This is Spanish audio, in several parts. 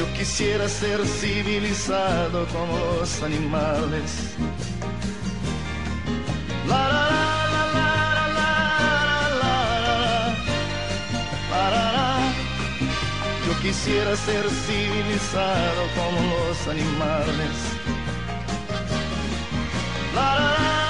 yo quisiera ser civilizado como los animales. La, la, la, la, la, la, quisiera ser civilizado como los animales. La, la,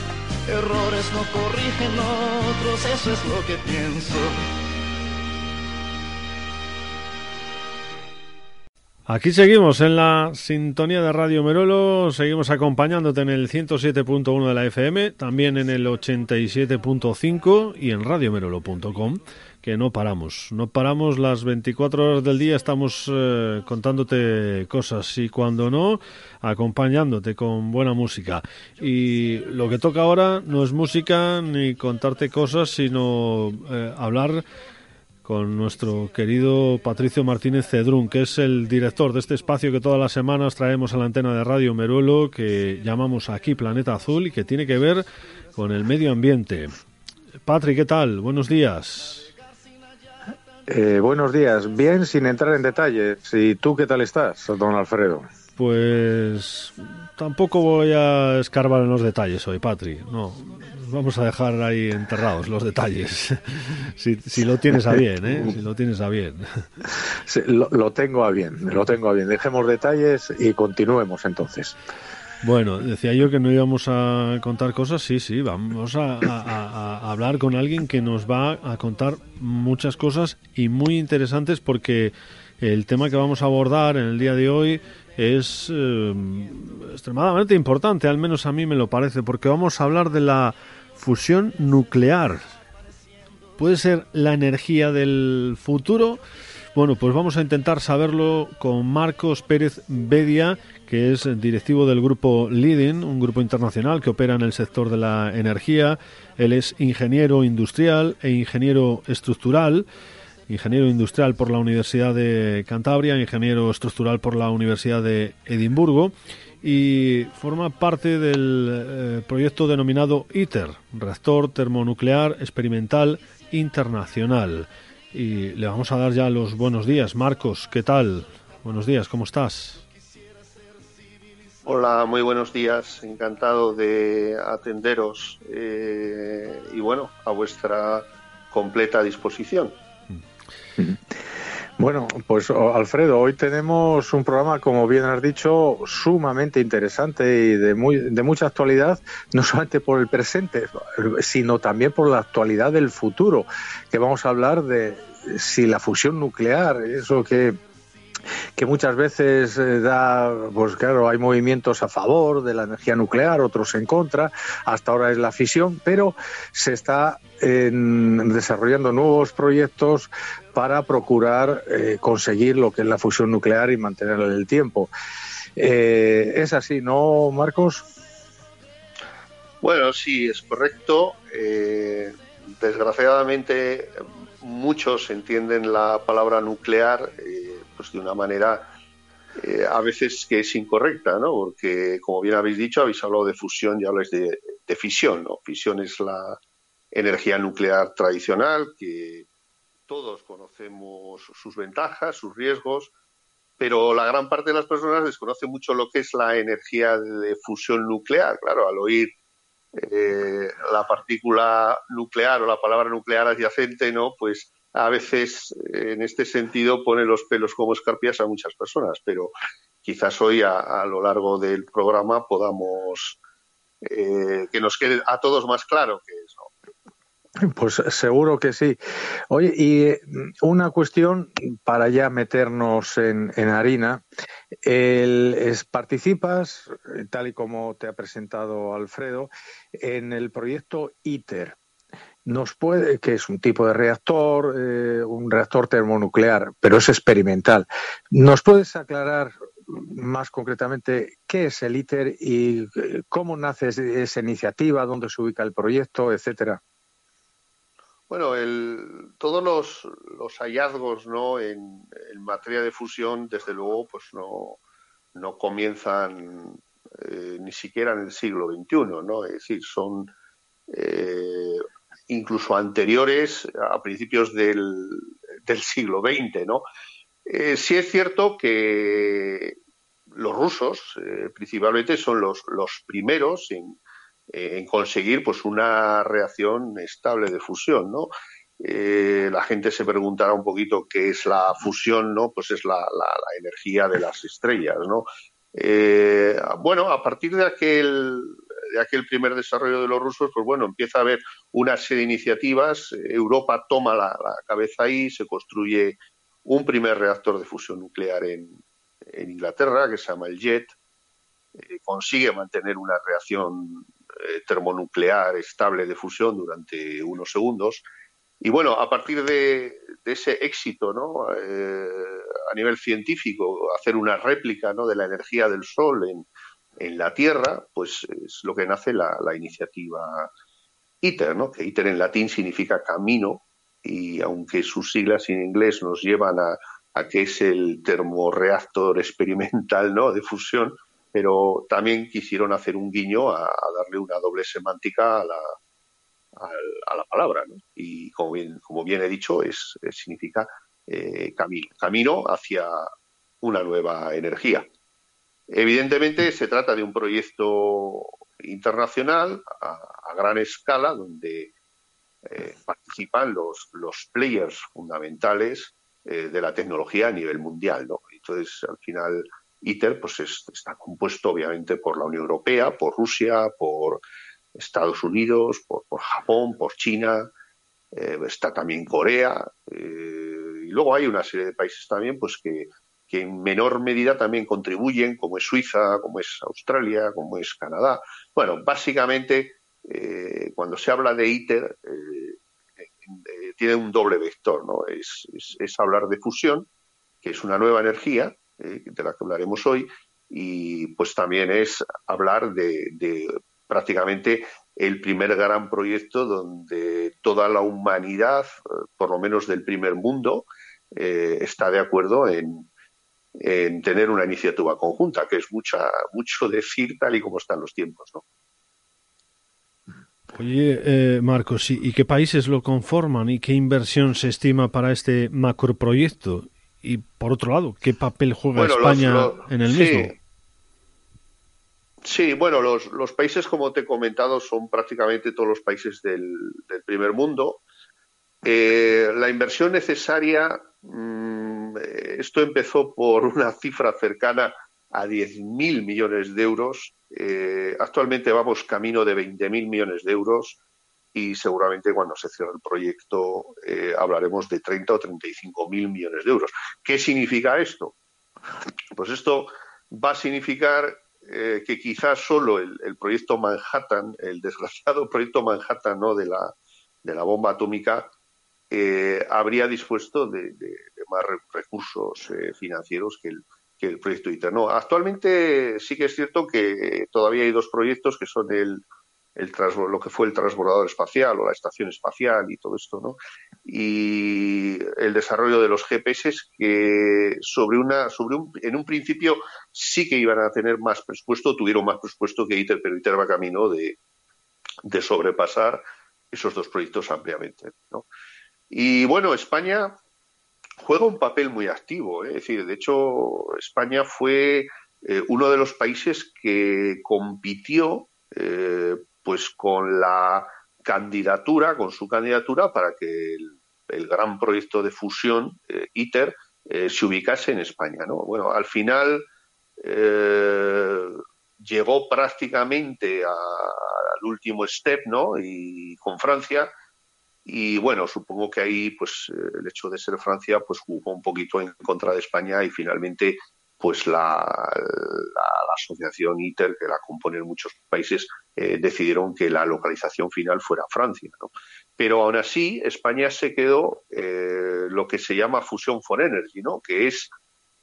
Errores no corrigen otros, eso es lo que pienso. Aquí seguimos en la sintonía de Radio Merolo, seguimos acompañándote en el 107.1 de la FM, también en el 87.5 y en radiomerolo.com que no paramos. No paramos las 24 horas del día, estamos eh, contándote cosas y cuando no, acompañándote con buena música. Y lo que toca ahora no es música ni contarte cosas, sino eh, hablar con nuestro querido Patricio Martínez Cedrún, que es el director de este espacio que todas las semanas traemos a la antena de Radio Meruelo, que llamamos aquí Planeta Azul y que tiene que ver con el medio ambiente. Patrick, ¿qué tal? Buenos días. Eh, buenos días. Bien, sin entrar en detalles. ¿Y tú qué tal estás, don Alfredo? Pues tampoco voy a escarbar en los detalles hoy, Patri. No, vamos a dejar ahí enterrados los detalles. si, lo tienes a bien, ¿eh? Si lo tienes a bien. lo, tengo a bien, lo tengo a bien. Dejemos detalles y continuemos entonces. Bueno, decía yo que no íbamos a contar cosas, sí, sí, vamos a, hablar con alguien que nos va a contar muchas cosas y muy interesantes porque el tema que vamos a abordar en el día de hoy es eh, extremadamente importante, al menos a mí me lo parece, porque vamos a hablar de la fusión nuclear. ¿Puede ser la energía del futuro? Bueno, pues vamos a intentar saberlo con Marcos Pérez Bedia, que es directivo del grupo Leading, un grupo internacional que opera en el sector de la energía. Él es ingeniero industrial e ingeniero estructural, ingeniero industrial por la Universidad de Cantabria, ingeniero estructural por la Universidad de Edimburgo y forma parte del eh, proyecto denominado ITER, Reactor Termonuclear Experimental Internacional. Y le vamos a dar ya los buenos días. Marcos, ¿qué tal? Buenos días, ¿cómo estás? Hola, muy buenos días. Encantado de atenderos eh, y bueno, a vuestra completa disposición. Bueno, pues Alfredo, hoy tenemos un programa, como bien has dicho, sumamente interesante y de, muy, de mucha actualidad, no solamente por el presente, sino también por la actualidad del futuro, que vamos a hablar de si la fusión nuclear, eso que que muchas veces eh, da, pues claro, hay movimientos a favor de la energía nuclear, otros en contra, hasta ahora es la fisión, pero se está desarrollando nuevos proyectos para procurar eh, conseguir lo que es la fusión nuclear y mantenerla en el tiempo. Eh, ¿Es así, no, Marcos? Bueno, sí, es correcto. desgraciadamente, muchos entienden la palabra nuclear pues de una manera eh, a veces que es incorrecta, ¿no? Porque, como bien habéis dicho, habéis hablado de fusión y habláis de, fisión, ¿no? Fisión es la energía nuclear tradicional, que todos conocemos sus ventajas, sus riesgos, pero la gran parte de las personas desconoce mucho lo que es la energía de fusión nuclear. Claro, al oír eh, la partícula nuclear o la palabra nuclear adyacente, ¿no? Pues a veces en este sentido pone los pelos como escarpias a muchas personas, pero quizás hoy a, lo largo del programa podamos eh, que nos quede a todos más claro que es. Pues seguro que sí. Oye, y eh, una cuestión para ya meternos en, harina. es, participas, tal y como te ha presentado Alfredo, en el proyecto ITER nos puede, que es un tipo de reactor, eh, un reactor termonuclear, pero es experimental. ¿Nos puedes aclarar más concretamente qué es el ITER y eh, cómo nace esa iniciativa, dónde se ubica el proyecto, etcétera? Bueno, el, todos los, los hallazgos ¿no? En, materia de fusión, desde luego, pues no, no comienzan eh, ni siquiera en el siglo XXI, ¿no? Es decir, son incluso anteriores a principios del, siglo XX, ¿no? Eh, sí es cierto que los rusos, eh, principalmente, son los, primeros en, conseguir pues una reacción estable de fusión, ¿no? Eh, la gente se preguntará un poquito qué es la fusión, ¿no? Pues es la, la energía de las estrellas, ¿no? bueno, a partir de aquel de aquel primer desarrollo de los rusos, pues bueno, empieza a haber una serie de iniciativas, Europa toma la, cabeza ahí, se construye un primer reactor de fusión nuclear en, Inglaterra, que se llama el JET, eh, consigue mantener una reacción eh, termonuclear estable de fusión durante unos segundos. Y bueno, a partir de, ese éxito ¿no? Eh, a nivel científico, hacer una réplica ¿no? de la energía del Sol en, en la Tierra, pues es lo que nace la, iniciativa ITER, ¿no? que ITER en latín significa camino y aunque sus siglas en inglés nos llevan a, que es el termoreactor experimental ¿no? de fusión, pero también quisieron hacer un guiño a, darle una doble semántica a la, a, la palabra. ¿no? Y como bien, como bien he dicho, es, significa eh, camino, camino hacia una nueva energía. Evidentemente se trata de un proyecto internacional a, gran escala donde eh, participan los, los players fundamentales eh, de la tecnología a nivel mundial. ¿no? Entonces, al final, ITER pues está compuesto obviamente por la Unión Europea, por Rusia, por Estados Unidos, por, Japón, por China, eh, está también Corea, y luego hay una serie de países también pues que que en menor medida también contribuyen, como es Suiza, como es Australia, como es Canadá. Bueno, básicamente, eh, cuando se habla de ITER, eh, eh, tiene un doble vector, ¿no? Es, hablar de fusión, que es una nueva energía, de la que hablaremos hoy, y pues también es hablar de prácticamente el primer gran proyecto donde toda la humanidad, por lo menos del primer mundo, está de acuerdo en, en tener una iniciativa conjunta, que es mucha, mucho decir tal y como están los tiempos, ¿no? Oye, eh, Marcos, ¿y qué países lo conforman y qué inversión se estima para este macroproyecto? Y por otro lado, ¿qué papel juega España en el mismo? Sí, bueno, los, los, países, como te he comentado, son prácticamente todos los países del, primer mundo. Eh, la inversión necesaria, mm, esto empezó por una cifra cercana a 10.000 millones de euros. Eh, actualmente vamos camino de 20.000 millones de euros y seguramente cuando se cierre el proyecto eh, hablaremos de 30 o 35 mil millones de euros. ¿Qué significa esto? Pues esto va a significar eh, que quizás solo el, proyecto Manhattan, el desgraciado proyecto Manhattan ¿no? de, la, de la bomba atómica, eh, habría dispuesto de, más recursos financieros que el, que el proyecto ITER. No, actualmente sí que es cierto que todavía hay dos proyectos que son el el lo que fue el transbordador espacial o la estación espacial y todo esto, ¿no? Y el desarrollo de los GPS que sobre una, sobre un, en un principio sí que iban a tener más presupuesto, tuvieron más presupuesto que ITER, pero ITER va camino de, de sobrepasar esos dos proyectos ampliamente, ¿no? Y bueno, España juega un papel muy activo, ¿eh? es decir, de hecho, España fue eh, uno de los países que compitió eh, pues con la candidatura, con su candidatura para que el, gran proyecto de fusión eh, ITER se ubicase en España. ¿no? Bueno, al final llegó prácticamente al último step, ¿no? Y con Francia. Y bueno, supongo que ahí, pues, el hecho de ser Francia, pues jugó un poquito en contra de España y finalmente pues la, asociación ITER, que la componen muchos países, eh, decidieron que la localización final fuera Francia. Pero aún así, España se quedó eh, lo que se llama Fusion for Energy, ¿no? que es,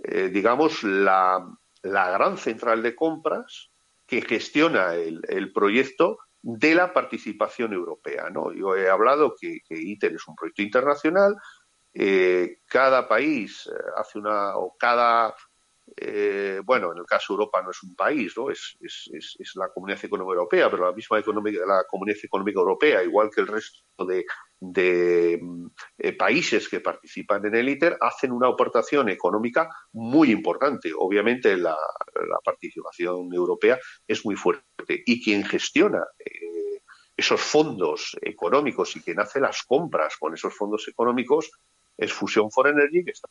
eh, digamos, la, gran central de compras que gestiona el, proyecto de la participación europea. ¿no? Yo he hablado que, ITER es un proyecto internacional, cada país hace una, o cada eh, bueno, en el caso de Europa no es un país, ¿no? Es, la Comunidad Económica Europea, pero la misma económica, la Comunidad Económica Europea, igual que el resto de, eh, países que participan en el ITER, hacen una aportación económica muy importante. Obviamente la, participación europea es muy fuerte y quien gestiona eh, esos fondos económicos y quien hace las compras con esos fondos económicos es Fusion for Energy, que está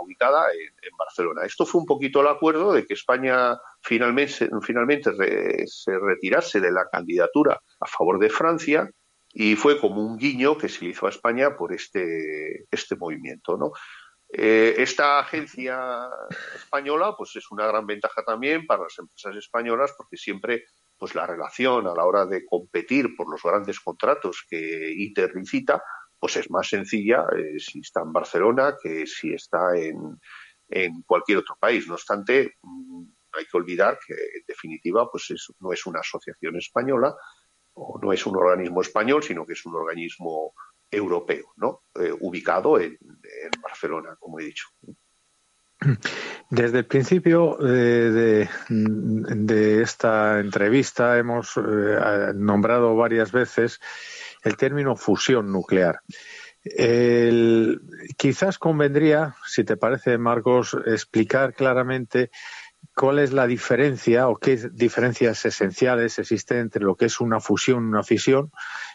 ubicada en, Barcelona. Esto fue un poquito el acuerdo de que España finalmente, finalmente se retirase de la candidatura a favor de Francia y fue como un guiño que se le hizo a España por este, este movimiento. ¿no? Eh, esta agencia española pues es una gran ventaja también para las empresas españolas porque siempre pues la relación a la hora de competir por los grandes contratos que ITER licita pues es más sencilla eh, si está en Barcelona que si está en, en cualquier otro país. No obstante, mm, hay que olvidar que en definitiva pues no es una asociación española no es un organismo español, sino que es un organismo europeo, ¿no? Eh, ubicado en, Barcelona, como he dicho. Desde el principio de, de, esta entrevista hemos eh, nombrado varias veces el término fusión nuclear. quizás convendría, si te parece, Marcos, explicar claramente cuál es la diferencia o qué diferencias esenciales existen entre lo que es una fusión y una fisión,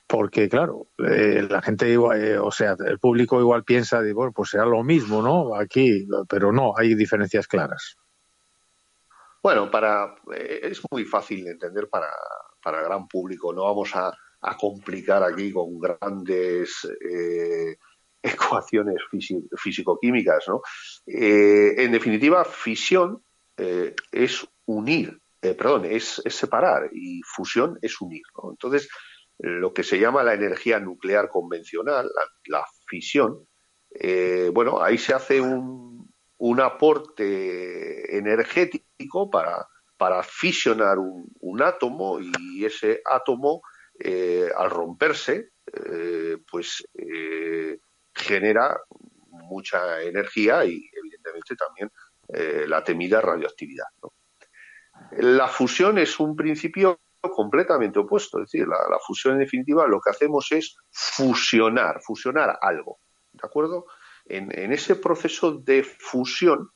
porque claro, eh, la gente, eh, o sea, el público igual piensa, de, bueno, pues será lo mismo, ¿no? Aquí, pero no, hay diferencias claras. Bueno, para eh, es muy fácil de entender para, para el gran público. No vamos a, a complicar aquí con grandes ecuaciones físico-químicas. ¿no? En definitiva, fisión eh, es unir, perdón, es, separar y fusión es unir. ¿no? Entonces, lo que se llama la energía nuclear convencional, la, fisión, bueno, ahí se hace un, un aporte energético para, para fisionar un, átomo y ese átomo eh, al romperse, eh, pues eh, genera mucha energía y evidentemente también la temida radioactividad. La fusión es un principio completamente opuesto, es decir, la, fusión en definitiva lo que hacemos es fusionar, fusionar algo, ¿de acuerdo? En, ese proceso de fusión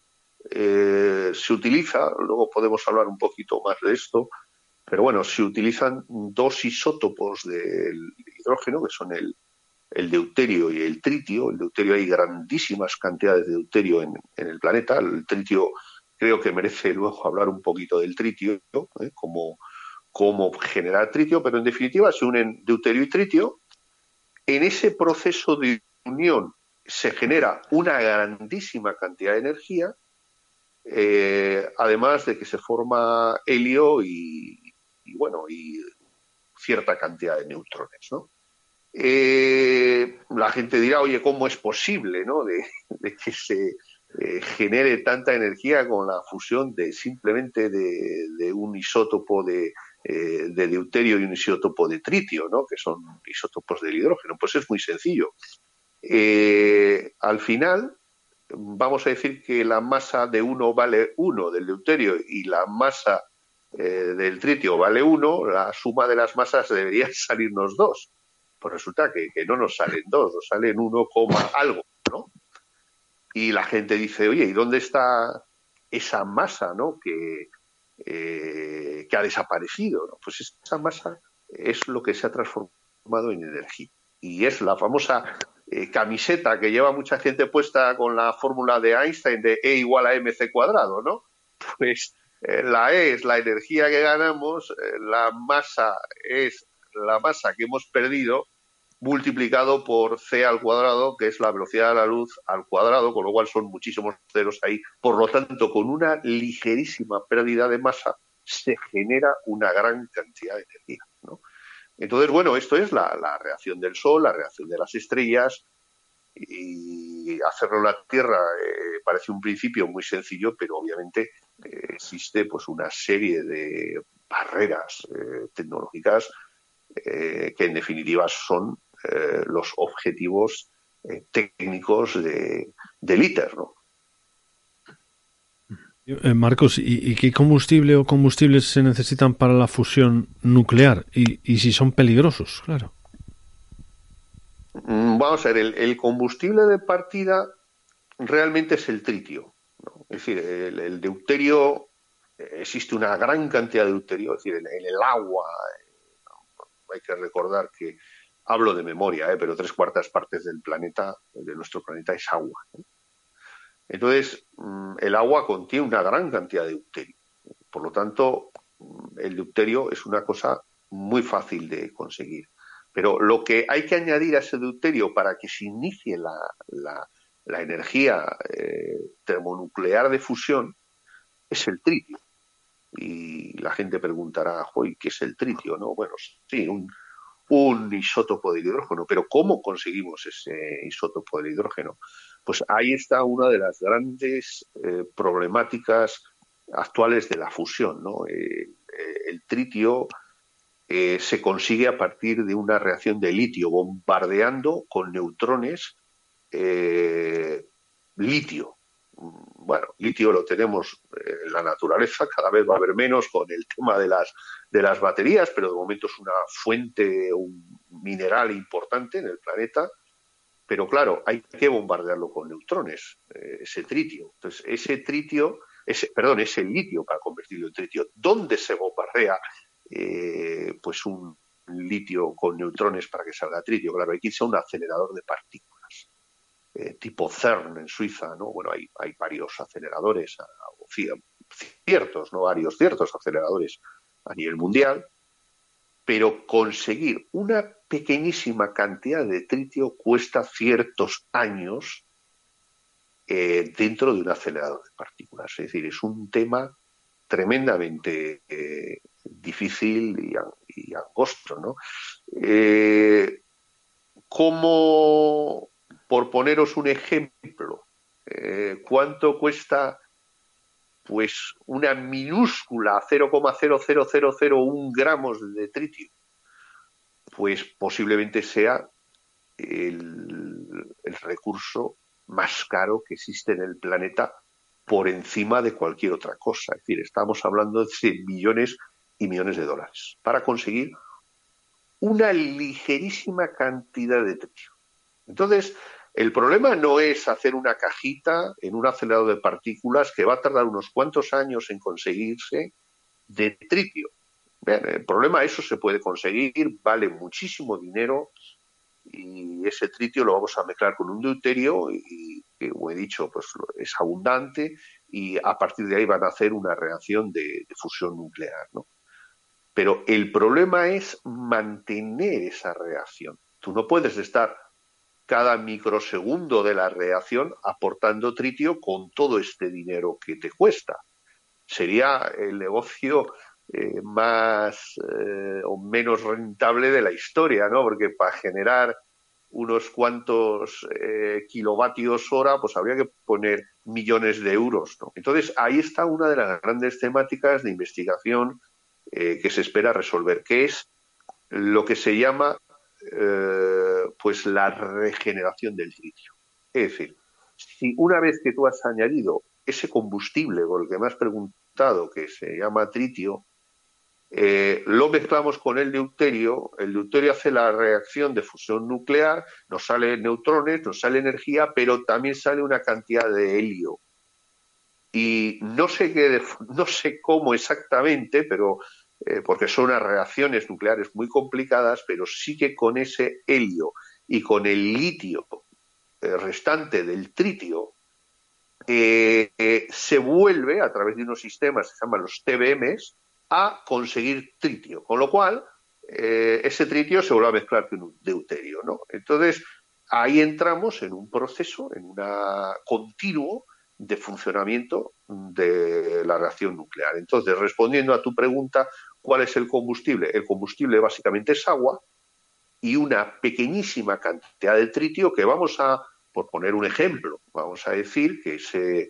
se utiliza, luego podemos hablar un poquito más de esto, pero bueno, se utilizan dos isótopos del hidrógeno, que son el, el deuterio y el tritio. El deuterio hay grandísimas cantidades de deuterio en, el planeta. El tritio creo que merece luego hablar un poquito del tritio, ¿eh? como, cómo generar tritio, pero en definitiva se unen deuterio y tritio. En ese proceso de unión se genera una grandísima cantidad de energía, eh, además de que se forma helio y, bueno, y cierta cantidad de neutrones, ¿no? Eh, la gente dirá, oye, ¿cómo es posible, ¿no? de, que se eh, genere tanta energía con la fusión de simplemente de, un isótopo de, de deuterio y un isótopo de tritio, ¿no? que son isótopos del hidrógeno. Pues es muy sencillo. Eh, al final, vamos a decir que la masa de uno vale uno del deuterio y la masa eh, del tritio vale uno, la suma de las masas debería salirnos dos. Pues resulta que, no nos salen dos, nos salen uno coma algo, ¿no? Y la gente dice, oye, ¿y dónde está esa masa, ¿no? Que, eh, que ha desaparecido. Pues esa masa es lo que se ha transformado en energía. Y es la famosa eh, camiseta que lleva mucha gente puesta con la fórmula de Einstein de E igual a mc cuadrado, ¿no? Pues eh, la E es la energía que ganamos, la masa es la masa que hemos perdido multiplicado por c al cuadrado, que es la velocidad de la luz al cuadrado, con lo cual son muchísimos ceros ahí. Por lo tanto, con una ligerísima pérdida de masa se genera una gran cantidad de energía, ¿no? Entonces, bueno, esto es la, reacción del Sol, la reacción de las estrellas, y hacerlo en la Tierra eh, parece un principio muy sencillo, pero obviamente eh, existe pues una serie de barreras eh, tecnológicas que en definitiva son los objetivos técnicos de, del ITER, ¿no? Eh, Marcos, ¿y, qué combustible o combustibles se necesitan para la fusión nuclear? Y, si son peligrosos, claro. Mm, vamos a ver, el, combustible de partida realmente es el tritio. Es decir, el, deuterio, eh, existe una gran cantidad de deuterio, es decir, en, el agua, eh, hay que recordar que hablo de memoria, pero tres cuartas partes del planeta, de nuestro planeta, es agua. Entonces, mm, el agua contiene una gran cantidad de deuterio. Por lo tanto, mm, el deuterio es una cosa muy fácil de conseguir. Pero lo que hay que añadir a ese deuterio para que se inicie la, energía eh, termonuclear de fusión es el tritio. Y la gente preguntará, ¿qué es el tritio? ¿No? Bueno, sí, un, un isótopo de hidrógeno. Pero ¿cómo conseguimos ese isótopo de hidrógeno? Pues ahí está una de las grandes eh, problemáticas actuales de la fusión. ¿no? Eh, eh, el tritio se consigue a partir de una reacción de litio, bombardeando con neutrones litio. Bueno, litio lo tenemos en la naturaleza, cada vez va a haber menos con el tema de las, de las baterías, pero de momento es una fuente, un mineral importante en el planeta pero claro, hay que bombardearlo con neutrones, eh, ese tritio. Entonces, ese tritio, ese, perdón, ese litio para convertirlo en tritio, ¿dónde se bombardea eh, pues un litio con neutrones para que salga tritio? Claro, hay que irse a un acelerador de partículas, eh, tipo CERN en Suiza, ¿no? Bueno, hay, varios aceleradores, ciertos, no varios, ciertos aceleradores a nivel mundial, pero conseguir una pequeñísima cantidad de tritio cuesta ciertos años eh, dentro de un acelerador de partículas. Es decir, es un tema tremendamente eh, difícil y, angosto. ¿no? Eh, como, por poneros un ejemplo, cuánto cuesta pues una minúscula 0,00001 gramos de tritio, pues posiblemente sea el, recurso más caro que existe en el planeta por encima de cualquier otra cosa. Es decir, estamos hablando de millones y millones de dólares para conseguir una ligerísima cantidad de tritio. Entonces, el problema no es hacer una cajita en un acelerador de partículas que va a tardar unos cuantos años en conseguirse de tritio. el problema eso se puede conseguir, vale muchísimo dinero y ese tritio lo vamos a mezclar con un deuterio y, como he dicho, pues es abundante y a partir de ahí van a hacer una reacción de, fusión nuclear, ¿no? Pero el problema es mantener esa reacción. Tú no puedes estar cada microsegundo de la reacción aportando tritio con todo este dinero que te cuesta. Sería el negocio eh, más eh, o menos rentable de la historia, ¿no? Porque para generar unos cuantos eh, kilovatios hora, pues habría que poner millones de euros, ¿no? Entonces ahí está una de las grandes temáticas de investigación que se espera resolver, que es lo que se llama pues la regeneración del litio. Es decir, si una vez que tú has añadido ese combustible por el que me has preguntado, que se llama tritio, eh, lo mezclamos con el deuterio, el deuterio hace la reacción de fusión nuclear, nos salen neutrones, nos sale energía, pero también sale una cantidad de helio. Y no sé, qué, no sé cómo exactamente, pero eh, porque son unas reacciones nucleares muy complicadas, pero sí que con ese helio y con el litio eh, restante del tritio, se vuelve a través de unos sistemas que se llaman los TBMs, a conseguir tritio, con lo cual eh, ese tritio se vuelve a mezclar con un deuterio, ¿no? Entonces, ahí entramos en un proceso, en un continuo de funcionamiento de la reacción nuclear. Entonces, respondiendo a tu pregunta, ¿cuál es el combustible? El combustible básicamente es agua y una pequeñísima cantidad de tritio que vamos a, por poner un ejemplo, vamos a decir que ese,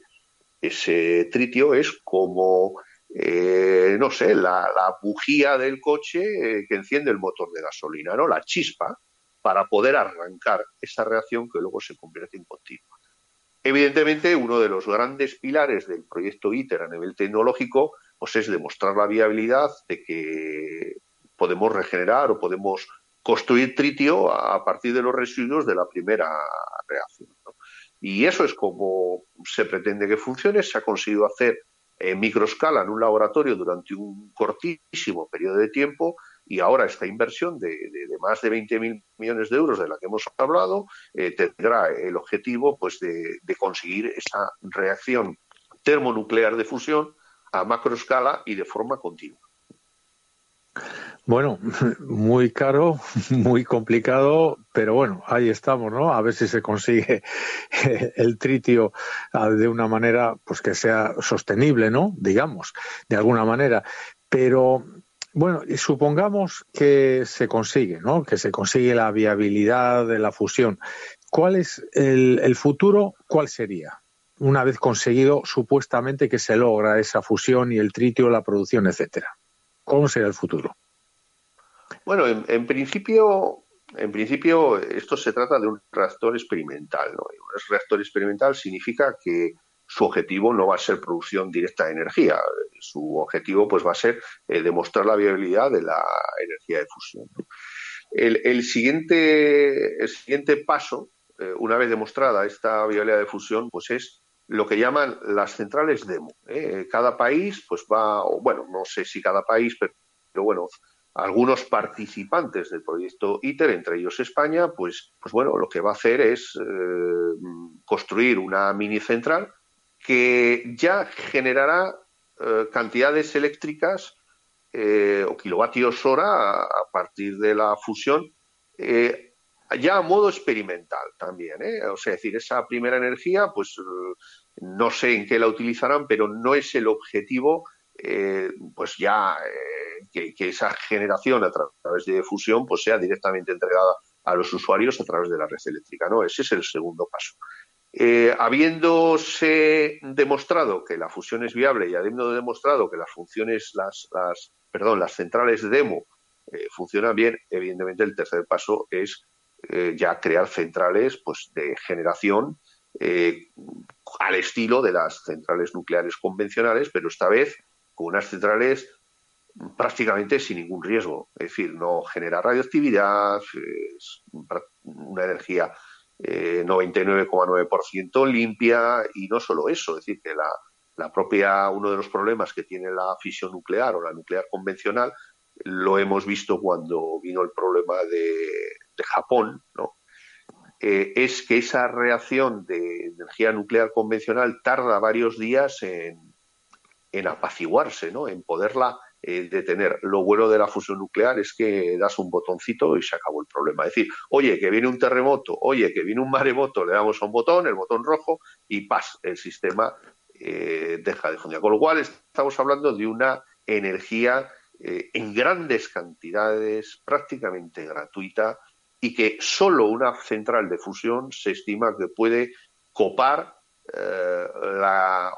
ese tritio es como eh, no sé, la, bujía del coche eh, que enciende el motor de gasolina, ¿no? La chispa para poder arrancar esa reacción que luego se convierte en continua. Evidentemente, uno de los grandes pilares del proyecto ITER a nivel tecnológico pues es demostrar la viabilidad de que podemos regenerar o podemos construir tritio a partir de los residuos de la primera reacción. Y eso es como se pretende que funcione. Se ha conseguido hacer en microescala en un laboratorio durante un cortísimo periodo de tiempo y ahora esta inversión de, más de 20.000 millones de euros de la que hemos hablado eh, tendrá el objetivo pues de, conseguir esa reacción termonuclear de fusión a macroescala y de forma continua. Bueno, muy caro, muy complicado, pero bueno, ahí estamos, ¿no? A ver si se consigue el tritio ah, de una manera, pues que sea sostenible, ¿no? Digamos, de alguna manera. Pero bueno, supongamos que se consigue, ¿no? Que se consigue la viabilidad de la fusión. ¿Cuál es el, el futuro? ¿Cuál sería? Una vez conseguido supuestamente que se logra esa fusión y el tritio, la producción, etcétera. ¿Cómo será el futuro? Bueno, en, principio, en principio esto se trata de un reactor experimental. Un reactor experimental significa que su objetivo no va a ser producción directa de energía. Su objetivo pues va a ser eh, demostrar la viabilidad de la energía de fusión. El, siguiente, el siguiente paso, eh, una vez demostrada esta viabilidad de fusión, pues es lo que llaman las centrales demo. ¿eh? Cada país, pues va, bueno, no sé si cada país, pero, bueno, algunos participantes del proyecto ITER, entre ellos España, pues, pues bueno, lo que va a hacer es eh, construir una mini central que ya generará eh, cantidades eléctricas o kilovatios hora a, partir de la fusión ya a modo experimental también. O sea, decir, esa primera energía, pues no sé en qué la utilizarán, pero no es el objetivo, eh, pues ya eh, que, esa generación a través de fusión pues sea directamente entregada a los usuarios a través de la red eléctrica. No, ese es el segundo paso. Eh, habiéndose demostrado que la fusión es viable y habiendo demostrado que las funciones, las, las perdón, las centrales demo funcionan bien, evidentemente el tercer paso es ya crear centrales pues de generación eh, al estilo de las centrales nucleares convencionales, pero esta vez con unas centrales prácticamente sin ningún riesgo. Es decir, no genera radioactividad, es una energía 99,9% eh, limpia y no solo eso, es decir, que la, la propia, uno de los problemas que tiene la fisión nuclear o la nuclear convencional lo hemos visto cuando vino el problema de, Japón, ¿no? Eh, es que esa reacción de energía nuclear convencional tarda varios días en, en apaciguarse, ¿no? en poderla eh, detener. Lo bueno de la fusión nuclear es que das un botoncito y se acabó el problema. Es decir, oye, que viene un terremoto, oye, que viene un maremoto, le damos a un botón, el botón rojo, y paz, el sistema eh, deja de funcionar. Con lo cual estamos hablando de una energía en grandes cantidades, prácticamente gratuita, y que solo una central de fusión se estima que puede copar eh,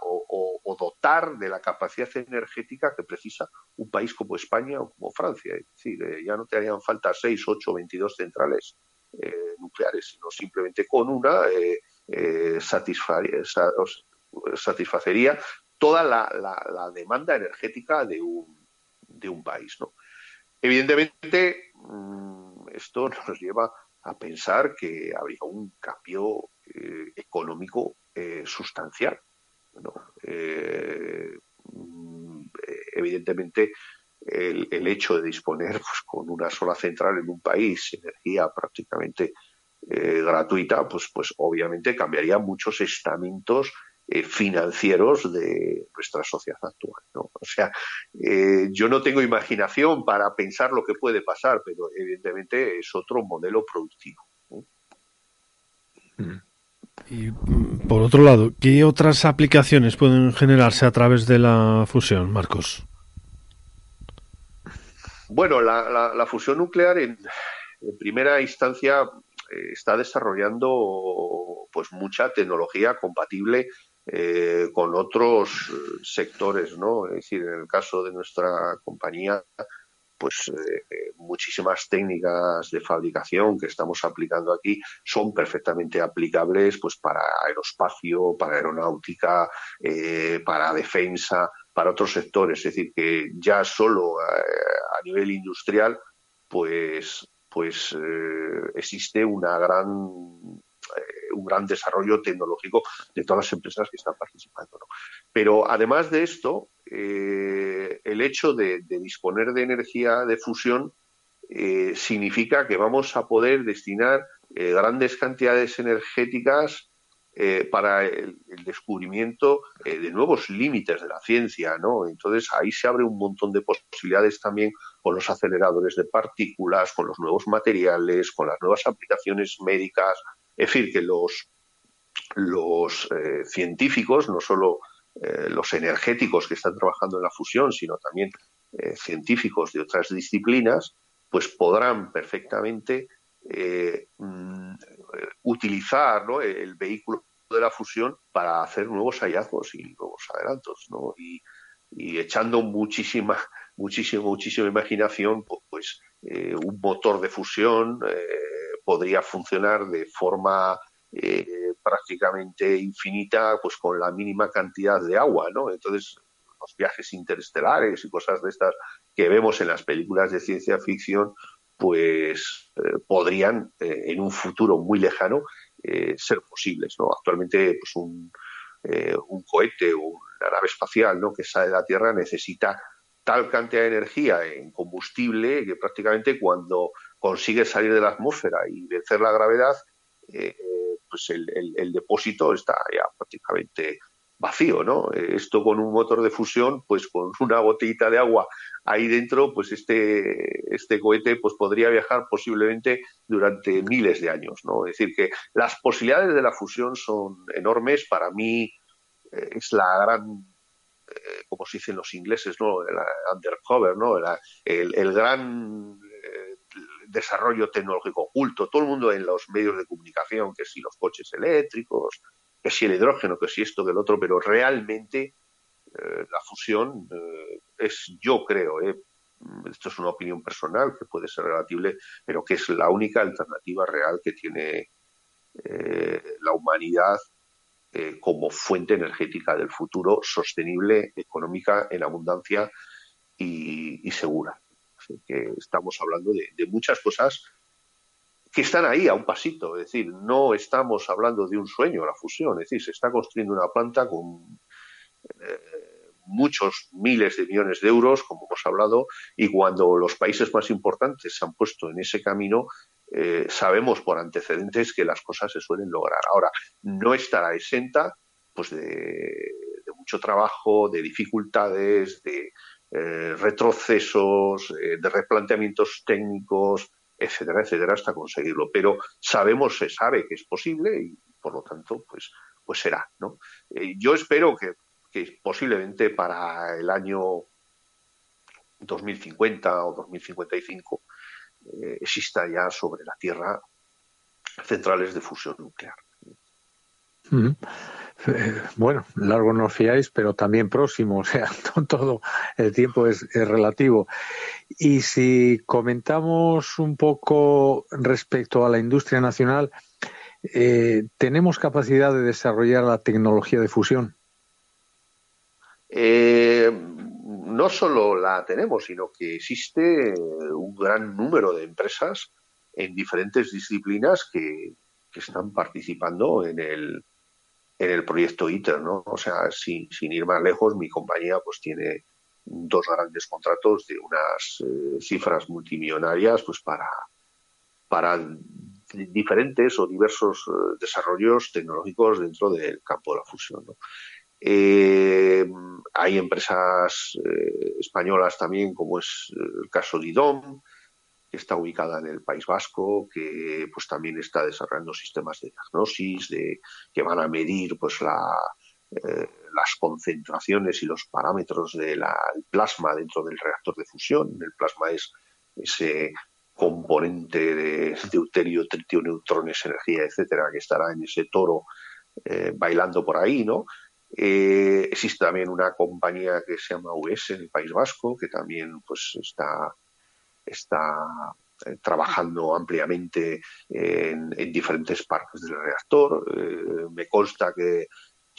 o, dotar de la capacidad energética que precisa un país como España o como Francia. Es decir, ya no te harían falta 6, 8, 22 centrales nucleares, sino simplemente con una satisfacería toda la, demanda energética de un, de un país. ¿no? Evidentemente, mm, esto nos lleva a pensar que habría un cambio eh, económico eh, sustancial. Eh, mm, evidentemente, el, el, hecho de disponer pues, con una sola central en un país, energía prácticamente gratuita, pues, pues obviamente cambiaría muchos estamentos eh, financieros de nuestra sociedad actual. ¿no? O sea, eh, yo no tengo imaginación para pensar lo que puede pasar, pero evidentemente es otro modelo productivo. Y mm, por otro lado, ¿qué otras aplicaciones pueden generarse a través de la fusión, Marcos? Bueno, la, fusión nuclear en, primera instancia eh, está desarrollando pues mucha tecnología compatible eh, con otros sectores, ¿no? Es decir, en el caso de nuestra compañía, pues eh, muchísimas técnicas de fabricación que estamos aplicando aquí son perfectamente aplicables pues para aeroespacio, para aeronáutica, eh, para defensa, para otros sectores. Es decir, que ya solo a nivel industrial, pues, pues existe una gran eh, un gran desarrollo tecnológico de todas las empresas que están participando. Pero además de esto, eh, el hecho de, disponer de energía de fusión eh, significa que vamos a poder destinar grandes cantidades energéticas para el, descubrimiento de nuevos límites de la ciencia, ¿no? Entonces ahí se abre un montón de posibilidades también con los aceleradores de partículas, con los nuevos materiales, con las nuevas aplicaciones médicas, es decir, que los, eh, científicos, no solo eh, los energéticos que están trabajando en la fusión, sino también eh, científicos de otras disciplinas, pues podrán perfectamente mm, utilizar el vehículo de la fusión para hacer nuevos hallazgos y nuevos adelantos. Y, echando muchísima, muchísima, muchísima imaginación, pues, un motor de fusión podría funcionar de forma eh, prácticamente infinita, pues con la mínima cantidad de agua, ¿no? Entonces, los viajes interestelares y cosas de estas que vemos en las películas de ciencia ficción, pues eh, podrían eh, en un futuro muy lejano ser posibles, ¿no? Actualmente, pues un, un cohete o una nave espacial, ¿no? Que sale de la Tierra necesita tal cantidad de energía en combustible que prácticamente cuando consigue salir de la atmósfera y vencer la gravedad, eh, pues el, depósito está ya prácticamente vacío, ¿no? Esto con un motor de fusión, pues con una botellita de agua ahí dentro, pues este, este cohete pues podría viajar posiblemente durante miles de años, ¿no? Es decir, que las posibilidades de la fusión son enormes. Para mí eh, es la gran eh, como se dicen los ingleses, ¿no? El undercover, ¿no? el, gran desarrollo tecnológico oculto, todo el mundo en los medios de comunicación, que si los coches eléctricos, que si el hidrógeno, que si esto, que el otro, pero realmente eh, la fusión eh, es, yo creo, eh, esto es una opinión personal que puede ser relatible, pero que es la única alternativa real que tiene la humanidad como fuente energética del futuro, sostenible, económica, en abundancia y segura que estamos hablando de, muchas cosas que están ahí a un pasito, es decir, no estamos hablando de un sueño, la fusión, es decir, se está construyendo una planta con eh, muchos miles de millones de euros, como hemos hablado, y cuando los países más importantes se han puesto en ese camino, eh, sabemos por antecedentes que las cosas se suelen lograr. Ahora, no estará exenta pues de, mucho trabajo, de dificultades, de eh, retrocesos, eh, de replanteamientos técnicos, etcétera, etcétera, hasta conseguirlo. Pero sabemos, se sabe que es posible y, por lo tanto, pues, pues será. ¿no? yo espero que, posiblemente para el año 2050 o 2055 eh, exista ya sobre la Tierra centrales de fusión nuclear. Eh, bueno, largo no fiáis, pero también próximo, o sea, todo el tiempo es, relativo. Y si comentamos un poco respecto a la industria nacional, eh, ¿tenemos capacidad de desarrollar la tecnología de fusión? Eh, no solo la tenemos, sino que existe un gran número de empresas en diferentes disciplinas que, están participando en el, en el proyecto ITER, ¿no? O sea, sin, sin ir más lejos, mi compañía pues tiene dos grandes contratos de unas eh, cifras multimillonarias pues para, para diferentes o diversos eh, desarrollos tecnológicos dentro del campo de la fusión. Eh, hay empresas españolas también, como es el caso de IDOM, está ubicada en el País Vasco, que pues también está desarrollando sistemas de diagnosis, de, que van a medir pues eh, las concentraciones y los parámetros del plasma dentro del reactor de fusión. El plasma es ese componente de deuterio, tritio, neutrones, energía, etcétera, que estará en ese toro bailando por ahí, ¿no? Eh, existe también una compañía que se llama US en el País Vasco, que también pues está, está eh, trabajando ampliamente en, diferentes partes del reactor. Eh, me consta que,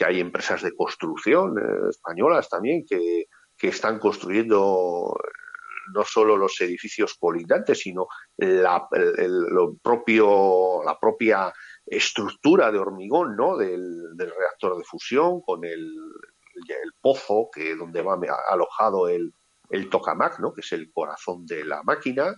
hay empresas de construcción españolas también que, que están construyendo no solo los edificios colindantes, sino la, lo propio, la propia estructura de hormigón ¿no? del, reactor de fusión con el, pozo que donde va alojado el, el tokamak, ¿no? que es el corazón de la máquina.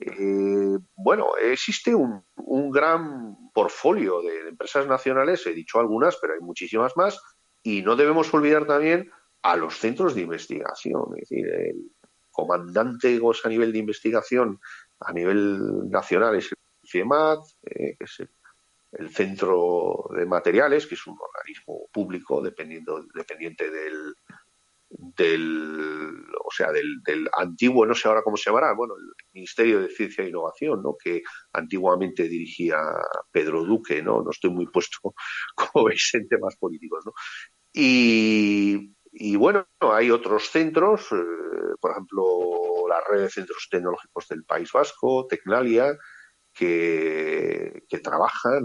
Eh, bueno, existe un, un gran portfolio de, empresas nacionales, he dicho algunas, pero hay muchísimas más, y no debemos olvidar también a los centros de investigación, es decir, el comandante a nivel de investigación a nivel nacional es el CIEMAT, eh, es el el Centro de Materiales, que es un organismo público dependiendo, dependiente del, del o sea del, del, antiguo no sé ahora cómo se llamará bueno el Ministerio de Ciencia e Innovación no que antiguamente dirigía Pedro Duque no no estoy muy puesto como veis en temas políticos no y, y bueno hay otros centros eh, por ejemplo la red de centros tecnológicos del País Vasco Tecnalia que, trabajan.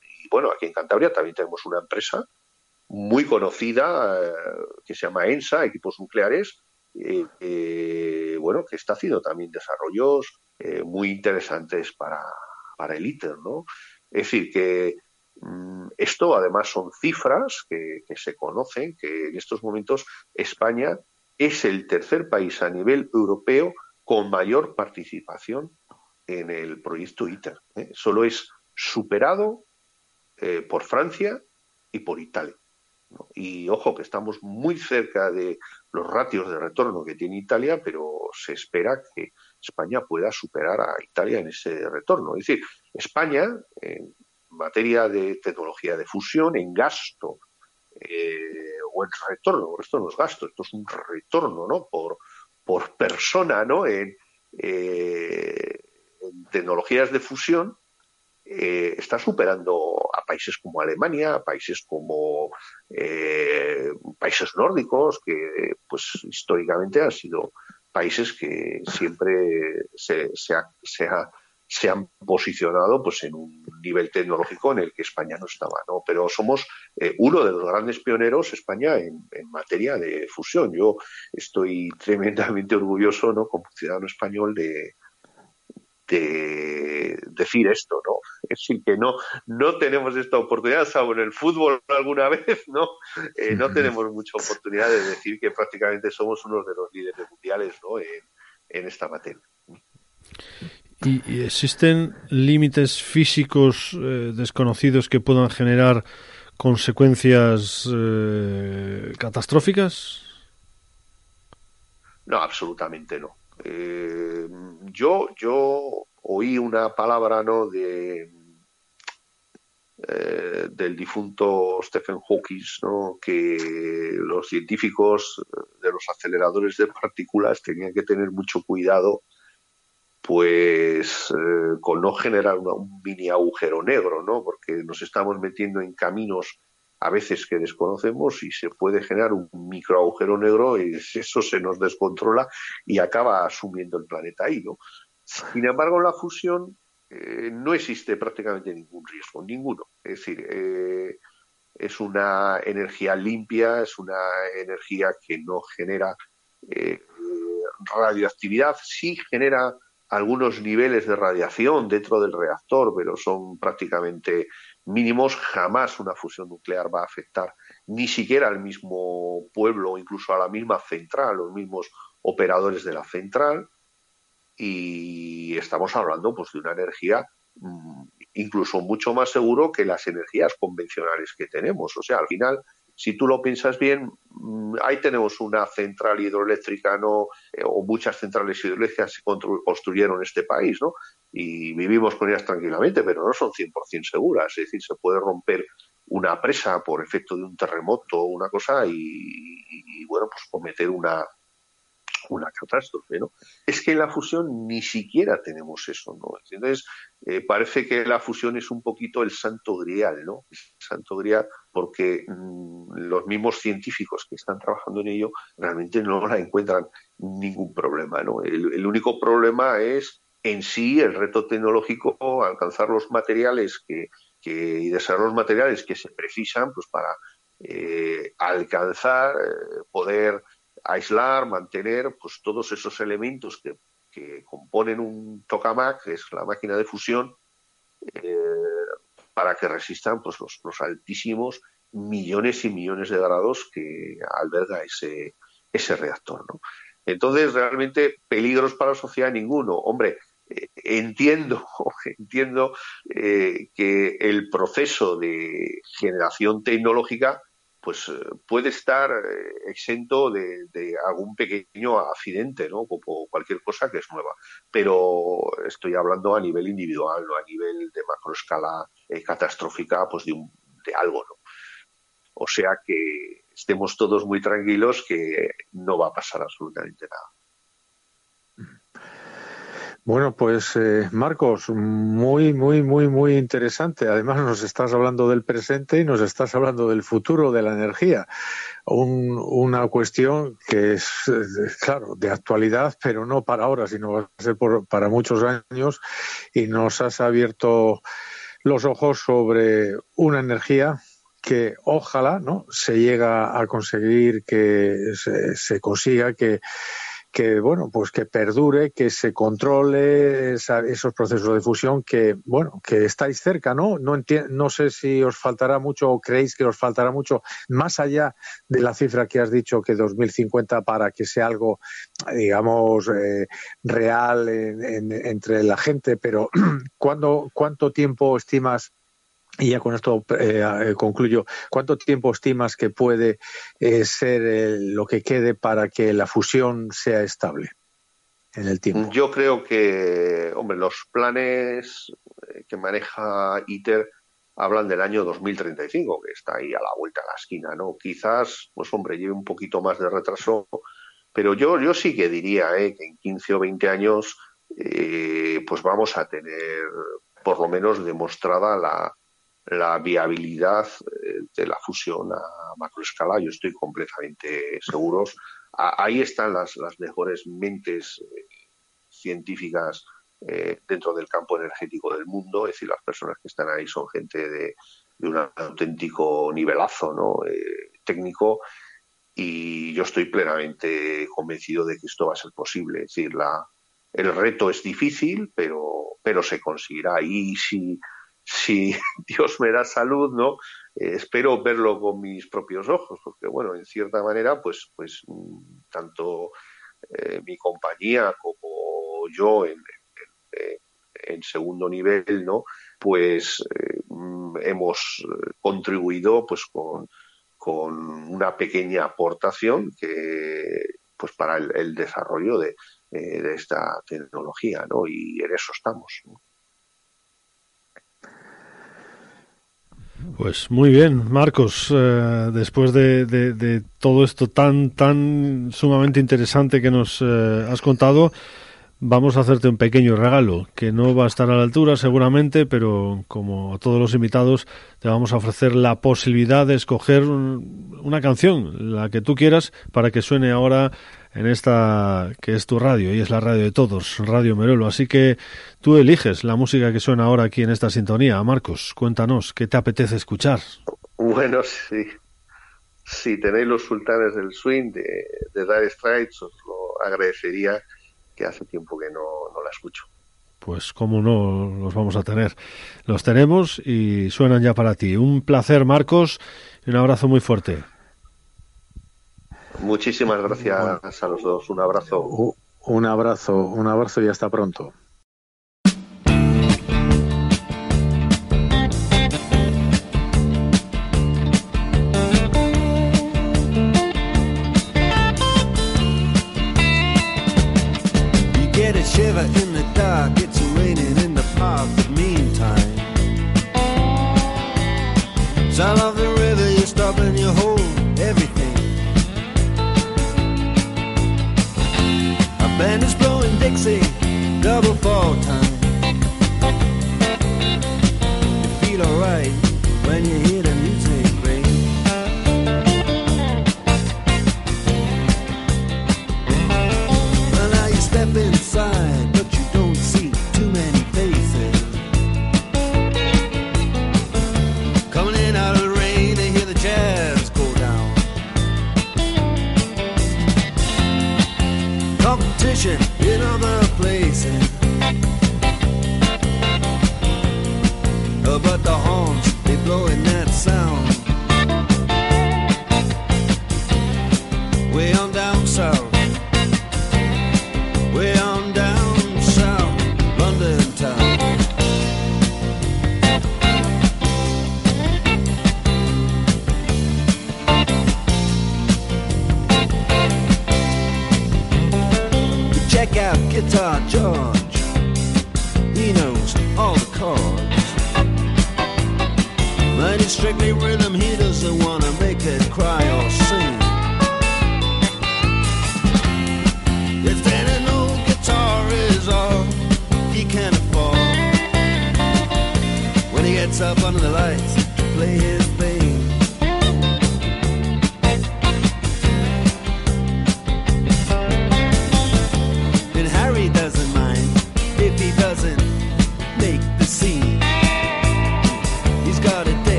Y bueno, aquí en Cantabria también tenemos una empresa muy conocida eh, que se llama ENSA, Equipos Nucleares, eh, eh, bueno, que está haciendo también desarrollos muy interesantes para, para el ITER, ¿no? Es decir, que mm, esto además son cifras que, se conocen, que en estos momentos España es el tercer país a nivel europeo con mayor participación en el proyecto ITER. Solo es superado por Francia y por Italia. Y ojo que estamos muy cerca de los ratios de retorno que tiene Italia, pero se espera que España pueda superar a Italia en ese retorno. Es decir, España, en materia de tecnología de fusión, en gasto eh, o en retorno, esto no es gasto, esto es un retorno ¿no? por, por persona ¿no? en, tecnologías de fusión eh, está superando a países como Alemania, a países como eh, países nórdicos, que pues históricamente han sido países que siempre se, se, han posicionado pues en un nivel tecnológico en el que España no estaba, ¿no? Pero somos eh, uno de los grandes pioneros, España, en, en, materia de fusión. Yo estoy tremendamente orgulloso, ¿no? Como ciudadano español de, de decir esto, ¿no? Es decir, que no, no tenemos esta oportunidad, salvo en el fútbol alguna vez, ¿no? Eh, no tenemos mucha oportunidad de decir que prácticamente somos uno de los líderes mundiales, ¿no? En, esta materia. ¿Y, existen límites físicos eh, desconocidos que puedan generar consecuencias eh, catastróficas? No, absolutamente no. Eh, yo, yo oí una palabra ¿no? de, eh, del difunto Stephen Hawking, ¿no? que los científicos de los aceleradores de partículas tenían que tener mucho cuidado pues eh, con no generar un mini agujero negro, ¿no? porque nos estamos metiendo en caminos a veces que desconocemos y se puede generar un micro agujero negro y eso se nos descontrola y acaba asumiendo el planeta ahí, ¿no? Sin embargo, la fusión eh, no existe prácticamente ningún riesgo, ninguno. Es decir, eh, es una energía limpia, es una energía que no genera eh, radioactividad, sí genera algunos niveles de radiación dentro del reactor, pero son prácticamente mínimos, jamás una fusión nuclear va a afectar ni siquiera al mismo pueblo incluso a la misma central, los mismos operadores de la central. Y estamos hablando pues, de una energía mm, incluso mucho más seguro que las energías convencionales que tenemos. O sea, al final si tú lo piensas bien, mm, ahí tenemos una central hidroeléctrica no eh, o muchas centrales hidroeléctricas se construyeron este país, ¿no? Y vivimos con ellas tranquilamente, pero no son 100% seguras, es decir, se puede romper una presa por efecto de un terremoto o una cosa y, bueno, pues cometer una, una catástrofe, ¿no? Es que en la fusión ni siquiera tenemos eso, ¿no? Entonces, eh, parece que la fusión es un poquito el santo grial, ¿no? El santo grial porque mm, los mismos científicos que están trabajando en ello realmente no la encuentran ningún problema, ¿no? El, único problema es en sí el reto tecnológico, alcanzar los materiales que, que y desarrollar los materiales que se precisan pues para eh, alcanzar, eh, poder aislar, mantener pues todos esos elementos que, componen un tokamak, que es la máquina de fusión, eh, para que resistan pues los, altísimos millones y millones de grados que alberga ese, ese reactor. ¿no? Entonces, realmente, peligros para la sociedad ninguno. Hombre, entiendo, entiendo eh, que el proceso de generación tecnológica pues eh, puede estar eh, exento de, algún pequeño accidente, ¿no? O, cualquier cosa que es nueva. Pero estoy hablando a nivel individual, no a nivel de macroescala eh, catastrófica, pues de, un, de algo, ¿no? O sea que estemos todos muy tranquilos que no va a pasar absolutamente nada. Bueno, pues eh, Marcos, muy, muy, muy, muy interesante. Además nos estás hablando del presente y nos estás hablando del futuro de la energía. una cuestión que es, eh, claro, de actualidad, pero no para ahora, sino va a ser para muchos años. Y nos has abierto los ojos sobre una energía que ojalá no se llega a conseguir que se consiga que que bueno pues que perdure que se controle esos procesos de fusión que bueno que estáis cerca no no no sé si os faltará mucho o creéis que os faltará mucho más allá de la cifra que has dicho que 2050 para que sea algo digamos eh, real entre la gente pero ¿cuándo, cuánto tiempo estimas y ya con esto eh, eh, concluyo. ¿Cuánto tiempo estimas que puede eh, ser lo que quede para que la fusión sea estable en el tiempo? Yo creo que, hombre, los planes que maneja ITER hablan del año 2035, que está ahí a la vuelta de la esquina, ¿no? Quizás, pues hombre, lleve un poquito más de retraso, pero yo, yo sí que diría que en 15 o 20 años pues vamos a tener por lo menos demostrada la, la viabilidad eh, de la fusión a macroescala, yo estoy completamente seguro. Ahí están las, las mejores mentes eh, científicas eh, dentro del campo energético del mundo, es decir, las personas que están ahí son gente de, un auténtico nivelazo ¿no? técnico y yo estoy plenamente convencido de que esto va a ser posible. Es decir, la, el reto es difícil, pero, pero se conseguirá. Y si, si Dios me da salud, ¿no? Eh, espero verlo con mis propios ojos, porque bueno, en cierta manera, pues, pues mm, tanto eh, mi compañía como yo en, en, segundo nivel, ¿no? Pues eh, hemos contribuido, pues con, una pequeña aportación que, pues para el, desarrollo de, esta tecnología, ¿no? Y en eso estamos. Pues muy bien, Marcos. Eh, después de, todo esto tan, tan sumamente interesante que nos eh, has contado, vamos a hacerte un pequeño regalo que no va a estar a la altura seguramente, pero como a todos los invitados te vamos a ofrecer la posibilidad de escoger una canción, la que tú quieras, para que suene ahora en esta que es tu radio y es la radio de todos, Radio Merolo. Así que tú eliges la música que suena ahora aquí en esta sintonía. Marcos, cuéntanos, ¿qué te apetece escuchar? Bueno, sí. Si tenéis los sultanes del swing de, de Dire os lo agradecería que hace tiempo que no, no la escucho. Pues cómo no los vamos a tener. Los tenemos y suenan ya para ti. Un placer, Marcos, y un abrazo muy fuerte. Muchísimas gracias a los dos. Un abrazo. Un abrazo, un abrazo y hasta pronto. Sound of the river, you stop and you hold everything. A band is blowing Dixie, double fall time.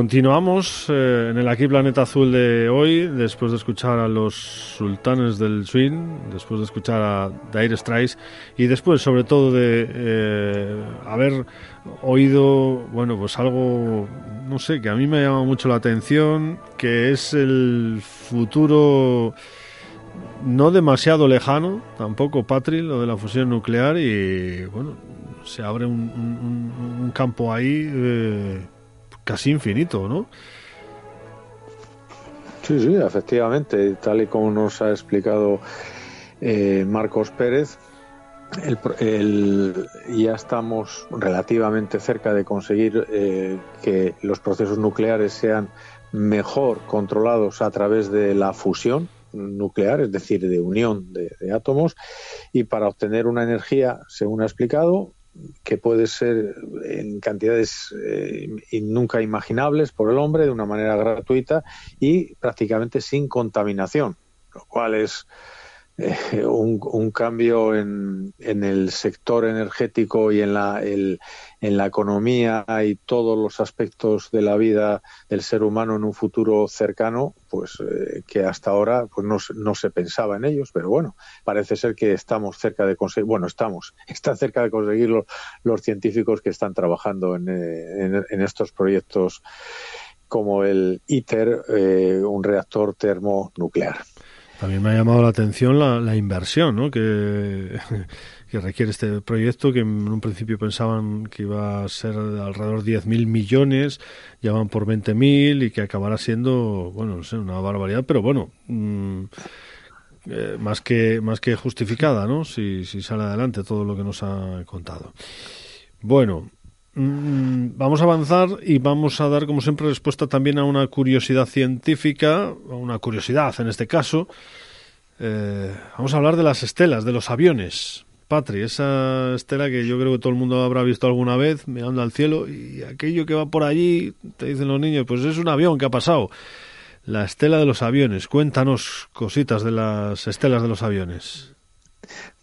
Continuamos eh, en el Aquí Planeta Azul de hoy, después de escuchar a los sultanes del swing, después de escuchar a Dire Straits y después, sobre todo, de eh, haber oído, bueno, pues algo, no sé, que a mí me ha llamado mucho la atención, que es el futuro no demasiado lejano, tampoco Patri, lo de la fusión nuclear y, bueno, se abre un, campo ahí. eh, casi infinito, ¿no? Sí, sí, efectivamente, tal y como nos ha explicado eh, Marcos Pérez, el el- ya estamos relativamente cerca de conseguir eh, que los procesos nucleares sean mejor controlados a través de la fusión nuclear, es decir, de unión de átomos, y para obtener una energía, según ha explicado, que puede ser en cantidades eh, nunca imaginables por el hombre de una manera gratuita y prácticamente sin contaminación, lo cual es eh, un, cambio en, el sector energético y en la, en la economía y todos los aspectos de la vida del ser humano en un futuro cercano, pues eh, que hasta ahora pues no, se- no se pensaba en ellos, pero bueno, parece ser que estamos cerca de conseguir, bueno, estamos, está cerca de conseguirlo los científicos que están trabajando en, eh, en- en estos proyectos como el ITER, eh, un reactor termonuclear. También me ha llamado la atención la, inversión ¿no? que, que requiere este proyecto, que en un principio pensaban que iba a ser de alrededor de 10.000 millones, ya van por 20.000 y que acabará siendo, bueno, no sé, una barbaridad, pero bueno, mm, eh, más, que, más que justificada, ¿no? Si, si sale adelante todo lo que nos ha contado. Bueno, vamos a avanzar y vamos a dar, como siempre, respuesta también a una curiosidad científica, a una curiosidad en este caso. Eh, vamos a hablar de las estelas, de los aviones. Patri, esa estela que yo creo que todo el mundo habrá visto alguna vez mirando al cielo y aquello que va por allí, te dicen los niños, pues es un avión que ha pasado. La estela de los aviones. Cuéntanos cositas de las estelas de los aviones.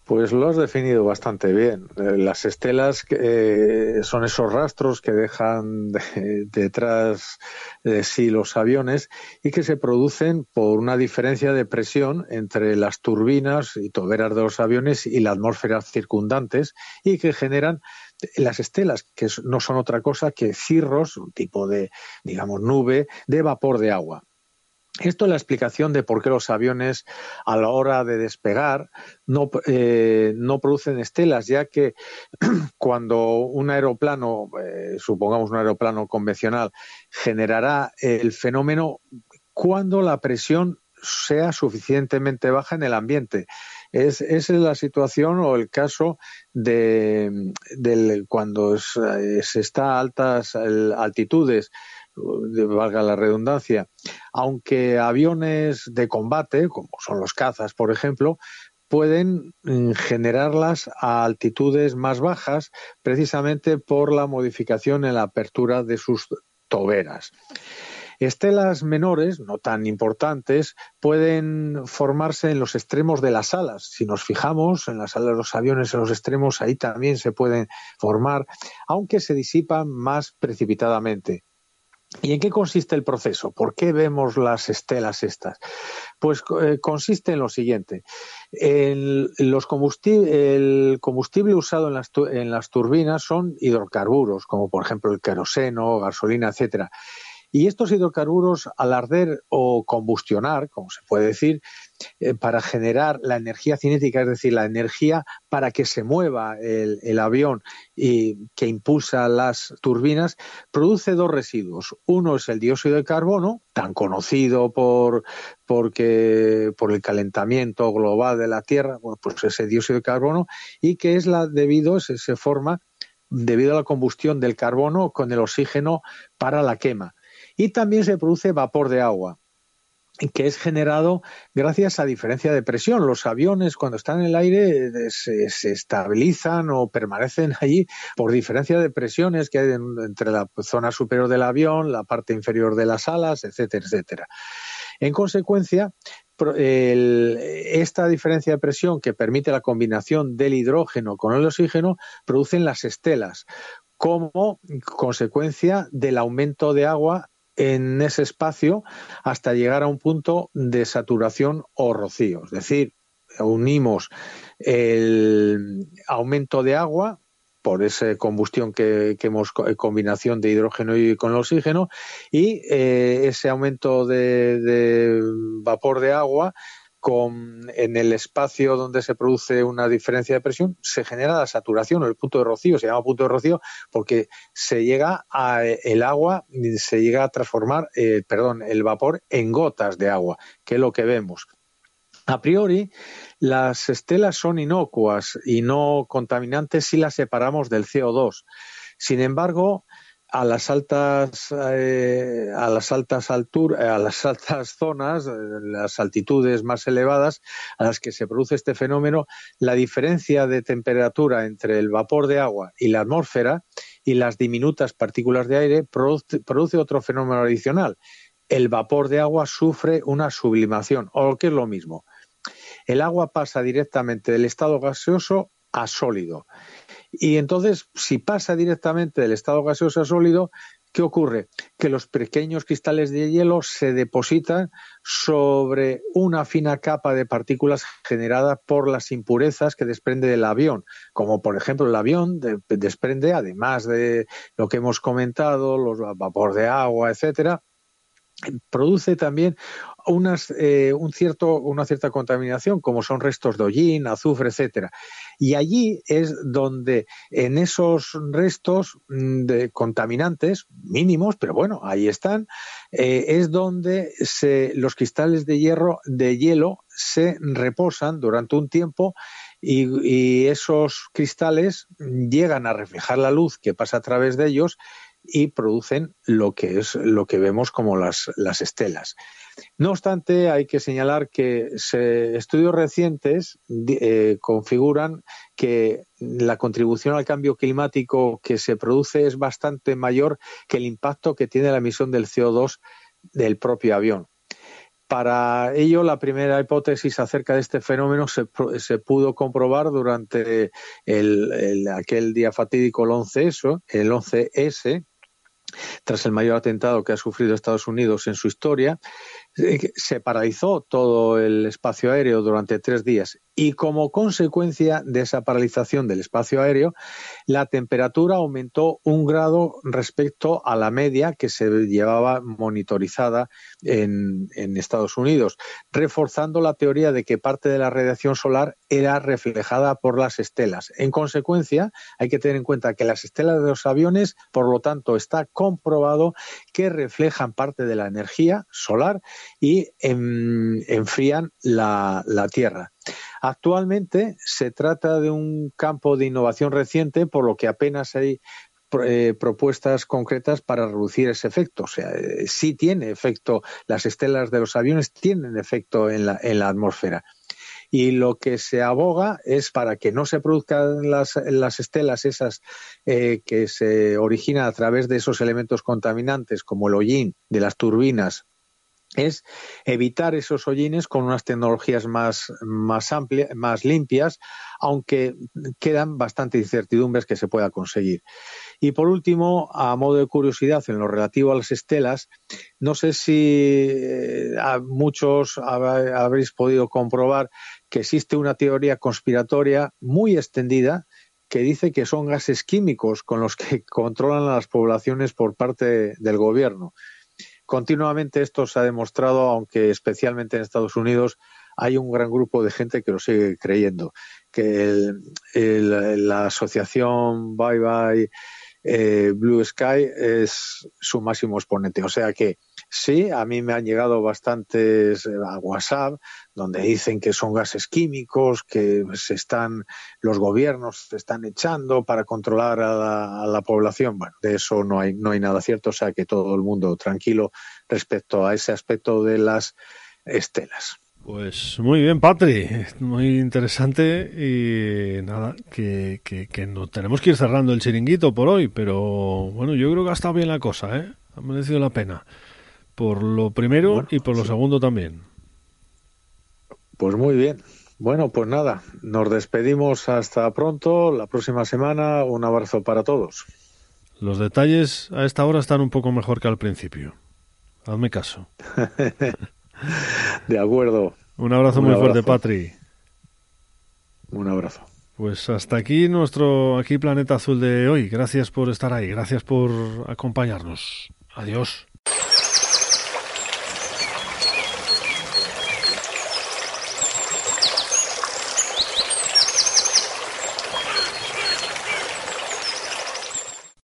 Pues lo has definido bastante bien. Eh, Las estelas eh, son esos rastros que dejan de- detrás de sí los aviones y que se producen por una diferencia de presión entre las turbinas y toberas de los aviones y la atmósfera circundantes y que generan las estelas, que no son otra cosa que cirros, un tipo de, digamos, nube de vapor de agua. Esto es la explicación de por qué los aviones a la hora de despegar no, eh, no producen estelas, ya que cuando un aeroplano, eh, supongamos un aeroplano convencional, generará el fenómeno cuando la presión sea suficientemente baja en el ambiente. Es, esa es la situación o el caso de, del, cuando es- eh, se está a altas altitudes, de- valga la redundancia, aunque aviones de combate, como son los cazas, por ejemplo, pueden mm, generarlas a altitudes más bajas precisamente por la modificación en la apertura de sus toberas. Estelas menores, no tan importantes, pueden formarse en los extremos de las alas. Si nos fijamos en las alas de los aviones, en los extremos, ahí también se pueden formar, aunque se disipan más precipitadamente. ¿Y en qué consiste el proceso? ¿Por qué vemos las estelas estas? Pues eh, consiste en lo siguiente. El, los combustible usado en las, en las turbinas son hidrocarburos, como por ejemplo el queroseno, gasolina, etcétera. Y estos hidrocarburos, al arder o combustionar, como se puede decir, eh, para generar la energía cinética, es decir, la energía para que se mueva el, avión y que impulsa las turbinas, produce dos residuos. Uno es el dióxido de carbono, tan conocido por, porque, por el calentamiento global de la Tierra, bueno, pues ese dióxido de carbono, y que es la debido, se forma debido a la combustión del carbono con el oxígeno para la quema. Y también se produce vapor de agua que es generado gracias a diferencia de presión. Los aviones cuando están en el aire eh, se, estabilizan o permanecen allí por diferencia de presiones que hay en- entre la zona superior del avión, la parte inferior de las alas, etcétera, etcétera. En consecuencia, esta diferencia de presión que permite la combinación del hidrógeno con el oxígeno producen las estelas como consecuencia del aumento de agua en ese espacio hasta llegar a un punto de saturación o rocío. Es decir, unimos el aumento de agua por esa combustión que, que hemos co- combinación de hidrógeno y con el oxígeno y eh, ese aumento de, de vapor de agua con, en el espacio donde se produce una diferencia de presión se genera la saturación o el punto de rocío se llama punto de rocío porque se llega a el agua se llega a transformar eh, perdón el vapor en gotas de agua que es lo que vemos a priori, las estelas son inocuas y no contaminantes si las separamos del CO2. Sin embargo, a las altas eh, a las altas alturas a las altas zonas eh, las altitudes más elevadas a las que se produce este fenómeno la diferencia de temperatura entre el vapor de agua y la atmósfera y las diminutas partículas de aire produce, produce otro fenómeno adicional el vapor de agua sufre una sublimación o lo que es lo mismo el agua pasa directamente del estado gaseoso a sólido. Y entonces, si pasa directamente del estado gaseoso a sólido, ¿qué ocurre? Que los pequeños cristales de hielo se depositan sobre una fina capa de partículas generada por las impurezas que desprende del avión, como por ejemplo el avión de- desprende, además de lo que hemos comentado, los vapor de agua, etcétera, produce también unas, eh, un cierto, una cierta contaminación, como son restos de hollín, azufre, etcétera. Y allí es donde en esos restos mm, de contaminantes mínimos, pero bueno, ahí están, eh, es donde se, los cristales de hierro, de hielo, se reposan durante un tiempo y, y esos cristales llegan a reflejar la luz que pasa a través de ellos y producen lo que es lo que vemos como las, las estelas. No obstante, hay que señalar que estudios recientes eh, configuran que la contribución al cambio climático que se produce es bastante mayor que el impacto que tiene la emisión del CO2 del propio avión. Para ello, la primera hipótesis acerca de este fenómeno se, pudo comprobar durante el, el- aquel día fatídico, el 11S, el 11S, tras el mayor atentado que ha sufrido Estados Unidos en su historia, se paralizó todo el espacio aéreo durante tres días y como consecuencia de esa paralización del espacio aéreo, la temperatura aumentó un grado respecto a la media que se llevaba monitorizada en, en Estados Unidos, reforzando la teoría de que parte de la radiación solar era reflejada por las estelas. En consecuencia, hay que tener en cuenta que las estelas de los aviones, por lo tanto, está comprobado que reflejan parte de la energía solar y em, enfrían la, Tierra. Actualmente se trata de un campo de innovación reciente, por lo que apenas hay eh, propuestas concretas para reducir ese efecto. O sea, eh, sí tiene efecto, las estelas de los aviones tienen efecto en la, en atmósfera. Y lo que se aboga es para que no se produzcan las, las estelas esas eh, que se originan a través de esos elementos contaminantes, como el hollín de las turbinas es evitar esos hollines con unas tecnologías más, más amplias, más limpias, aunque quedan bastante incertidumbres que se pueda conseguir. Y por último, a modo de curiosidad, en lo relativo a las estelas, no sé si eh, a muchos habréis podido comprobar que existe una teoría conspiratoria muy extendida que dice que son gases químicos con los que controlan las poblaciones por parte del gobierno continuamente esto se ha demostrado, aunque especialmente en Estados Unidos hay un gran grupo de gente que lo sigue creyendo, que la asociación Bye Bye eh, Blue Sky es su máximo exponente. O sea que sí, a mí me han llegado bastantes eh, a WhatsApp donde dicen que son gases químicos, que se están los gobiernos se están echando para controlar a la, a la población. Bueno, de eso no hay no hay nada cierto. O sea que todo el mundo tranquilo respecto a ese aspecto de las estelas. Pues muy bien, Patri, muy interesante y nada, que, que, que no tenemos que ir cerrando el chiringuito por hoy, pero bueno, yo creo que ha estado bien la cosa, ¿eh? Ha merecido la pena. Por lo primero Bueno, y por lo sí. segundo también. Pues muy bien. Bueno, pues nada, nos despedimos hasta pronto. La próxima semana, un abrazo para todos. Los detalles a esta hora están un poco mejor que al principio. Hazme caso. De acuerdo, Un abrazo Un muy fuerte. Patri. un abrazo. Pues hasta aquí nuestro aquí Planeta Azul de hoy. Gracias por estar ahí, gracias por acompañarnos. Adiós.